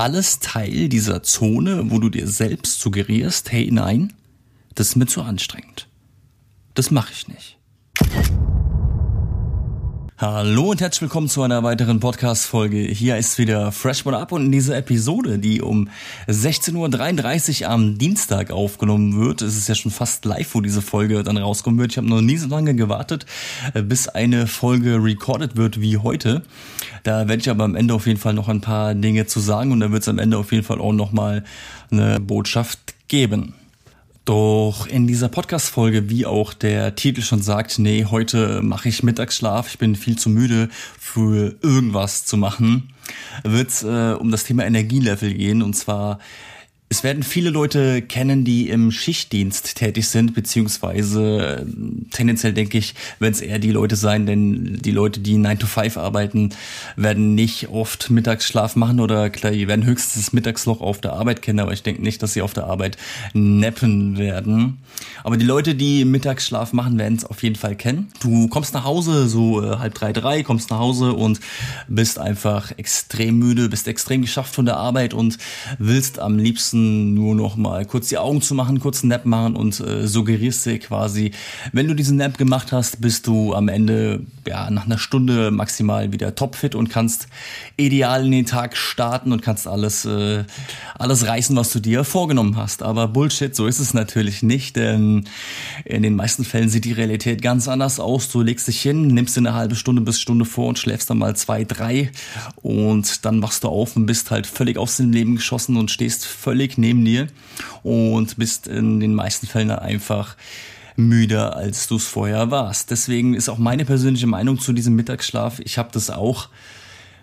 alles Teil dieser Zone, wo du dir selbst suggerierst, hey nein, das ist mir zu anstrengend. Das mache ich nicht. Hallo und herzlich willkommen zu einer weiteren Podcast-Folge. Hier ist wieder Freshman Up und in dieser Episode, die um 16.33 Uhr am Dienstag aufgenommen wird, es ist ja schon fast live, wo diese Folge dann rauskommen wird. Ich habe noch nie so lange gewartet, bis eine Folge recorded wird wie heute. Da werde ich aber am Ende auf jeden Fall noch ein paar Dinge zu sagen und da wird es am Ende auf jeden Fall auch nochmal eine Botschaft geben. Doch in dieser Podcast-Folge, wie auch der Titel schon sagt, nee, heute mache ich Mittagsschlaf, ich bin viel zu müde für irgendwas zu machen, wird es äh, um das Thema Energielevel gehen. Und zwar es werden viele Leute kennen, die im Schichtdienst tätig sind, beziehungsweise äh, tendenziell denke ich, wenn es eher die Leute sein, denn die Leute, die 9 to 5 arbeiten, werden nicht oft Mittagsschlaf machen oder klar, die werden höchstens das Mittagsloch auf der Arbeit kennen, aber ich denke nicht, dass sie auf der Arbeit neppen werden. Aber die Leute, die Mittagsschlaf machen, werden es auf jeden Fall kennen. Du kommst nach Hause, so äh, halb drei, drei, kommst nach Hause und bist einfach extrem müde, bist extrem geschafft von der Arbeit und willst am liebsten liebsten nur noch mal kurz die Augen zu machen, kurz einen Nap machen und äh, suggerierst dir quasi, wenn du diesen Nap gemacht hast, bist du am Ende ja nach einer Stunde maximal wieder topfit und kannst ideal in den Tag starten und kannst alles äh, alles reißen, was du dir vorgenommen hast. Aber Bullshit, so ist es natürlich nicht, denn in den meisten Fällen sieht die Realität ganz anders aus. Du legst dich hin, nimmst dir eine halbe Stunde bis Stunde vor und schläfst dann mal zwei, drei und dann wachst du auf und bist halt völlig aus dem Leben geschossen und stehst völlig Blick neben dir und bist in den meisten Fällen einfach müder, als du es vorher warst. Deswegen ist auch meine persönliche Meinung zu diesem Mittagsschlaf, ich habe das auch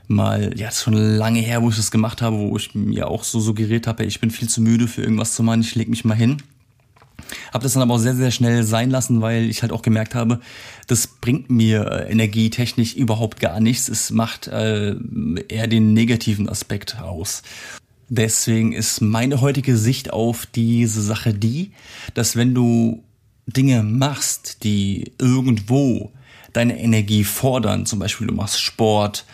mal, ja, schon lange her, wo ich das gemacht habe, wo ich mir auch so suggeriert habe, ich bin viel zu müde für irgendwas zu machen, ich leg mich mal hin. Habe das dann aber auch sehr, sehr schnell sein lassen, weil ich halt auch gemerkt habe, das bringt mir äh, energietechnisch überhaupt gar nichts. Es macht äh, eher den negativen Aspekt aus. Deswegen ist meine heutige Sicht auf diese Sache die, dass wenn du Dinge machst, die irgendwo deine Energie fordern, zum Beispiel du machst Sport,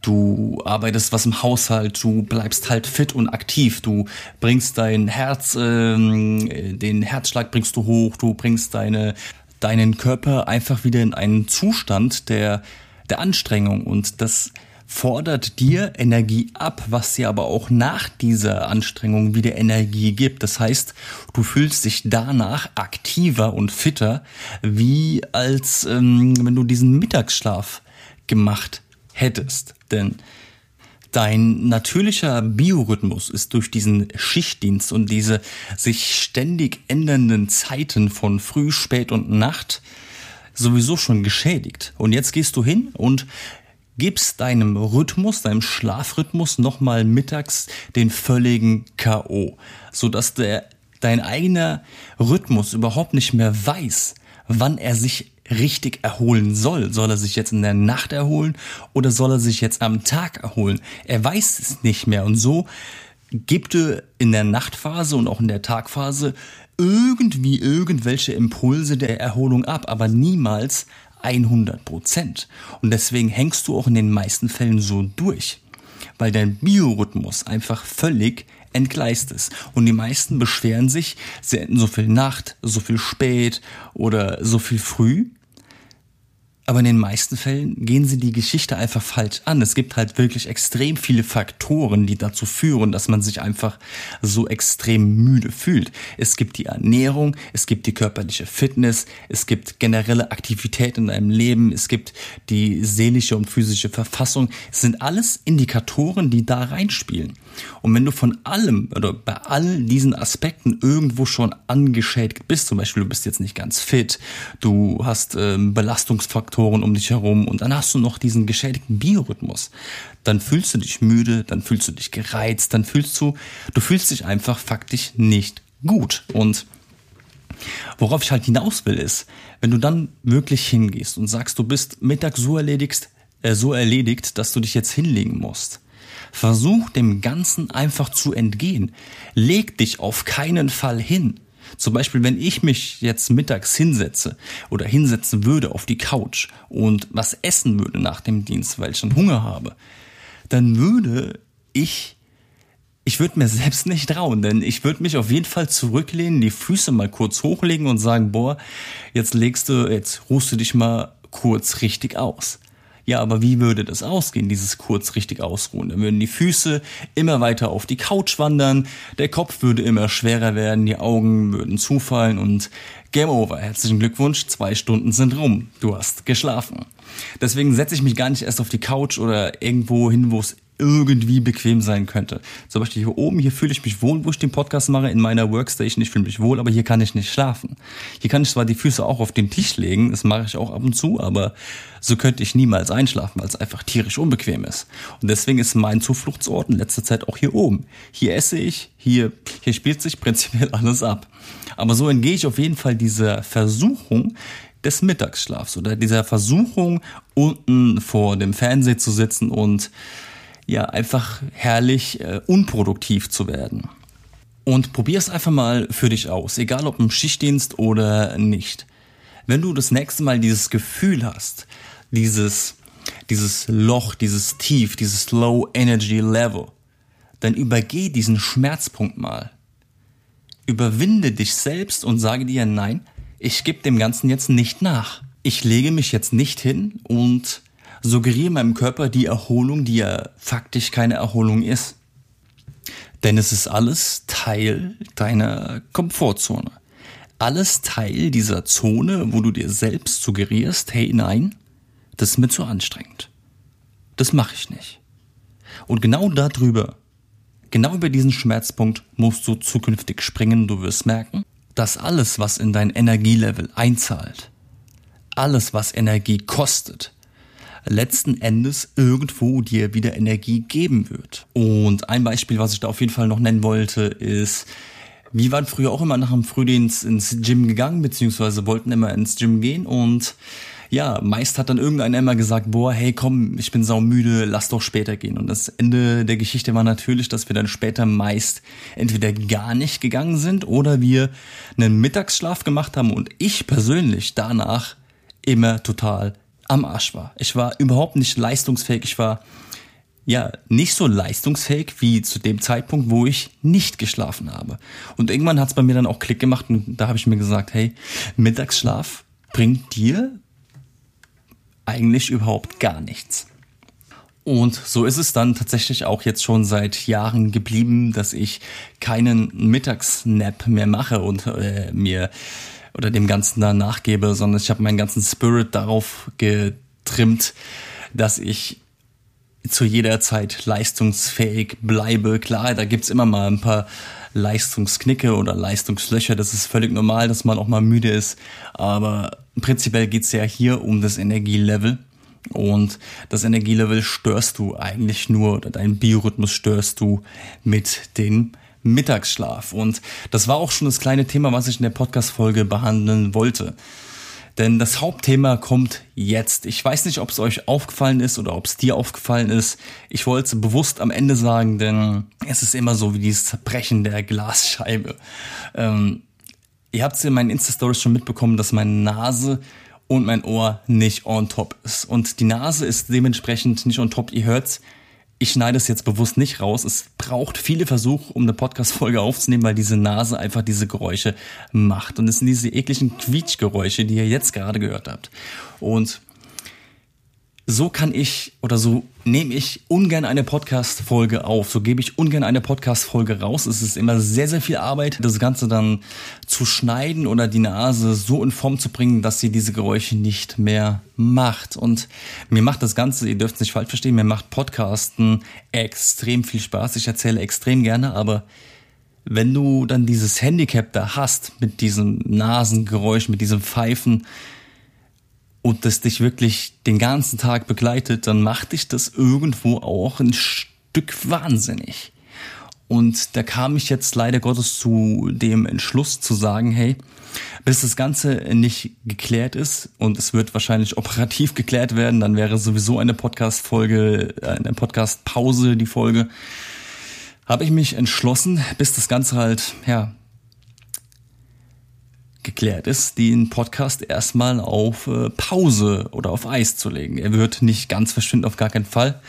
du arbeitest was im Haushalt, du bleibst halt fit und aktiv, du bringst dein Herz, ähm, den Herzschlag bringst du hoch, du bringst deine, deinen Körper einfach wieder in einen Zustand der, der Anstrengung und das fordert dir Energie ab, was dir aber auch nach dieser Anstrengung wieder Energie gibt. Das heißt, du fühlst dich danach aktiver und fitter, wie als ähm, wenn du diesen Mittagsschlaf gemacht hättest. Denn Dein natürlicher Biorhythmus ist durch diesen Schichtdienst und diese sich ständig ändernden Zeiten von Früh, Spät und Nacht sowieso schon geschädigt. Und jetzt gehst du hin und gibst deinem Rhythmus, deinem Schlafrhythmus nochmal mittags den völligen K.O., sodass der, dein eigener Rhythmus überhaupt nicht mehr weiß, wann er sich richtig erholen soll. Soll er sich jetzt in der Nacht erholen oder soll er sich jetzt am Tag erholen? Er weiß es nicht mehr und so gibt er in der Nachtphase und auch in der Tagphase irgendwie irgendwelche Impulse der Erholung ab, aber niemals 100 Prozent. Und deswegen hängst du auch in den meisten Fällen so durch, weil dein Biorhythmus einfach völlig entgleist ist. Und die meisten beschweren sich, sie hätten so viel Nacht, so viel spät oder so viel früh. Aber in den meisten Fällen gehen sie die Geschichte einfach falsch an. Es gibt halt wirklich extrem viele Faktoren, die dazu führen, dass man sich einfach so extrem müde fühlt. Es gibt die Ernährung, es gibt die körperliche Fitness, es gibt generelle Aktivität in deinem Leben, es gibt die seelische und physische Verfassung. Es sind alles Indikatoren, die da reinspielen. Und wenn du von allem oder bei all diesen Aspekten irgendwo schon angeschädigt bist, zum Beispiel du bist jetzt nicht ganz fit, du hast ähm, Belastungsfaktoren um dich herum und dann hast du noch diesen geschädigten Biorhythmus, dann fühlst du dich müde, dann fühlst du dich gereizt, dann fühlst du, du fühlst dich einfach faktisch nicht gut. Und worauf ich halt hinaus will ist, wenn du dann wirklich hingehst und sagst, du bist mittags so erledigt, äh, so erledigt, dass du dich jetzt hinlegen musst, Versuch dem Ganzen einfach zu entgehen. Leg dich auf keinen Fall hin. Zum Beispiel, wenn ich mich jetzt mittags hinsetze oder hinsetzen würde auf die Couch und was essen würde nach dem Dienst, weil ich schon Hunger habe, dann würde ich ich würde mir selbst nicht trauen, denn ich würde mich auf jeden Fall zurücklehnen, die Füße mal kurz hochlegen und sagen, boah, jetzt legst du, jetzt ruhst du dich mal kurz richtig aus. Ja, aber wie würde das ausgehen, dieses kurz richtig ausruhen? Dann würden die Füße immer weiter auf die Couch wandern, der Kopf würde immer schwerer werden, die Augen würden zufallen und Game over. Herzlichen Glückwunsch, zwei Stunden sind rum. Du hast geschlafen. Deswegen setze ich mich gar nicht erst auf die Couch oder irgendwo hin, wo es irgendwie bequem sein könnte. Zum Beispiel hier oben, hier fühle ich mich wohl, wo ich den Podcast mache, in meiner Workstation, ich fühle mich wohl, aber hier kann ich nicht schlafen. Hier kann ich zwar die Füße auch auf den Tisch legen, das mache ich auch ab und zu, aber so könnte ich niemals einschlafen, weil es einfach tierisch unbequem ist. Und deswegen ist mein Zufluchtsort in letzter Zeit auch hier oben. Hier esse ich, hier, hier spielt sich prinzipiell alles ab. Aber so entgehe ich auf jeden Fall dieser Versuchung, des Mittagsschlafs oder dieser Versuchung, unten vor dem Fernseher zu sitzen und ja einfach herrlich äh, unproduktiv zu werden. Und probier es einfach mal für dich aus, egal ob im Schichtdienst oder nicht. Wenn du das nächste Mal dieses Gefühl hast, dieses, dieses Loch, dieses Tief, dieses Low Energy Level, dann übergeh diesen Schmerzpunkt mal. Überwinde dich selbst und sage dir, nein, ich gebe dem Ganzen jetzt nicht nach. Ich lege mich jetzt nicht hin und suggeriere meinem Körper die Erholung, die ja faktisch keine Erholung ist. Denn es ist alles Teil deiner Komfortzone. Alles Teil dieser Zone, wo du dir selbst suggerierst, hey nein, das ist mir zu anstrengend. Das mache ich nicht. Und genau darüber, genau über diesen Schmerzpunkt musst du zukünftig springen. Du wirst merken, dass alles, was in dein Energielevel einzahlt, alles, was Energie kostet, letzten Endes irgendwo dir wieder Energie geben wird. Und ein Beispiel, was ich da auf jeden Fall noch nennen wollte, ist, wir waren früher auch immer nach dem Frühdienst ins Gym gegangen, beziehungsweise wollten immer ins Gym gehen und ja, meist hat dann irgendeiner immer gesagt, boah, hey, komm, ich bin saumüde, lass doch später gehen. Und das Ende der Geschichte war natürlich, dass wir dann später meist entweder gar nicht gegangen sind oder wir einen Mittagsschlaf gemacht haben und ich persönlich danach immer total am Arsch war. Ich war überhaupt nicht leistungsfähig. Ich war ja nicht so leistungsfähig wie zu dem Zeitpunkt, wo ich nicht geschlafen habe. Und irgendwann hat es bei mir dann auch Klick gemacht und da habe ich mir gesagt, hey, Mittagsschlaf bringt dir eigentlich überhaupt gar nichts. Und so ist es dann tatsächlich auch jetzt schon seit Jahren geblieben, dass ich keinen Mittagsnap mehr mache und äh, mir oder dem Ganzen da nachgebe, sondern ich habe meinen ganzen Spirit darauf getrimmt, dass ich zu jeder Zeit leistungsfähig bleibe. Klar, da gibt's immer mal ein paar Leistungsknicke oder Leistungslöcher. Das ist völlig normal, dass man auch mal müde ist. Aber prinzipiell geht's ja hier um das Energielevel. Und das Energielevel störst du eigentlich nur, oder deinen Biorhythmus störst du mit den Mittagsschlaf. Und das war auch schon das kleine Thema, was ich in der Podcast-Folge behandeln wollte. Denn das Hauptthema kommt jetzt. Ich weiß nicht, ob es euch aufgefallen ist oder ob es dir aufgefallen ist. Ich wollte es bewusst am Ende sagen, denn es ist immer so wie dieses Zerbrechen der Glasscheibe. Ähm, ihr habt es in meinen Insta-Stories schon mitbekommen, dass meine Nase und mein Ohr nicht on top ist. Und die Nase ist dementsprechend nicht on top. Ihr hört's ich schneide es jetzt bewusst nicht raus. Es braucht viele Versuche, um eine Podcast-Folge aufzunehmen, weil diese Nase einfach diese Geräusche macht. Und es sind diese ekligen Quietschgeräusche, die ihr jetzt gerade gehört habt. Und so kann ich oder so nehme ich ungern eine Podcast-Folge auf. So gebe ich ungern eine Podcast-Folge raus. Es ist immer sehr, sehr viel Arbeit, das Ganze dann zu schneiden oder die Nase so in Form zu bringen, dass sie diese Geräusche nicht mehr macht. Und mir macht das Ganze, ihr dürft es nicht falsch verstehen, mir macht Podcasten extrem viel Spaß. Ich erzähle extrem gerne, aber wenn du dann dieses Handicap da hast mit diesem Nasengeräusch, mit diesem Pfeifen, und das dich wirklich den ganzen Tag begleitet, dann macht dich das irgendwo auch ein Stück wahnsinnig. Und da kam ich jetzt leider Gottes zu dem Entschluss zu sagen, hey, bis das Ganze nicht geklärt ist und es wird wahrscheinlich operativ geklärt werden, dann wäre sowieso eine Podcast-Folge, eine Podcast-Pause die Folge, habe ich mich entschlossen, bis das Ganze halt, ja, geklärt ist, den Podcast erstmal auf äh, Pause oder auf Eis zu legen. Er wird nicht ganz verschwinden, auf gar keinen Fall.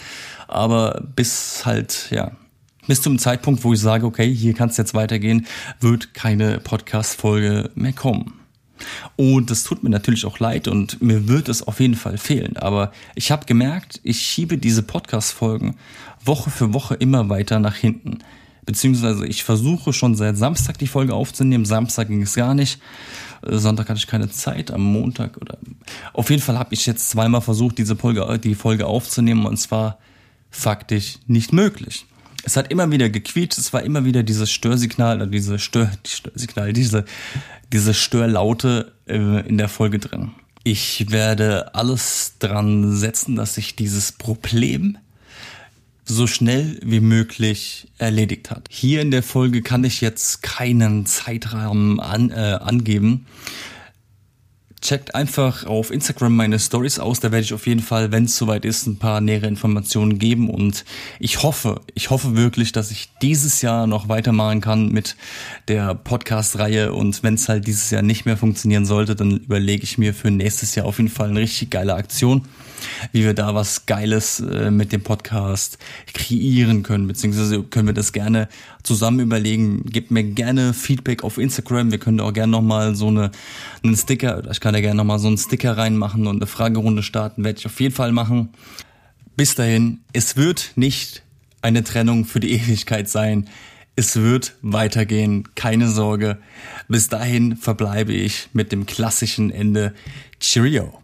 Aber bis halt, ja, bis zum Zeitpunkt, wo ich sage, okay, hier kann es jetzt weitergehen, wird keine Podcast-Folge mehr kommen. Und das tut mir natürlich auch leid und mir wird es auf jeden Fall fehlen. Aber ich habe gemerkt, ich schiebe diese Podcast-Folgen Woche für Woche immer weiter nach hinten. Beziehungsweise ich versuche schon seit Samstag die Folge aufzunehmen. Samstag ging es gar nicht. Sonntag hatte ich keine Zeit. Am Montag oder auf jeden Fall habe ich jetzt zweimal versucht, diese Folge, die Folge aufzunehmen und zwar faktisch nicht möglich. Es hat immer wieder gequietscht, es war immer wieder dieses Störsignal oder diese Stör, die Störsignal, diese, diese Störlaute äh, in der Folge drin. Ich werde alles dran setzen, dass sich dieses Problem so schnell wie möglich erledigt hat. Hier in der Folge kann ich jetzt keinen Zeitrahmen an, äh, angeben. Checkt einfach auf Instagram meine Stories aus. Da werde ich auf jeden Fall, wenn es soweit ist, ein paar nähere Informationen geben. Und ich hoffe, ich hoffe wirklich, dass ich dieses Jahr noch weitermachen kann mit der Podcast-Reihe. Und wenn es halt dieses Jahr nicht mehr funktionieren sollte, dann überlege ich mir für nächstes Jahr auf jeden Fall eine richtig geile Aktion wie wir da was Geiles äh, mit dem Podcast kreieren können, beziehungsweise können wir das gerne zusammen überlegen. Gebt mir gerne Feedback auf Instagram. Wir können auch gerne nochmal so eine, einen Sticker, ich kann da gerne nochmal so einen Sticker reinmachen und eine Fragerunde starten, werde ich auf jeden Fall machen. Bis dahin, es wird nicht eine Trennung für die Ewigkeit sein. Es wird weitergehen, keine Sorge. Bis dahin verbleibe ich mit dem klassischen Ende. Cheerio.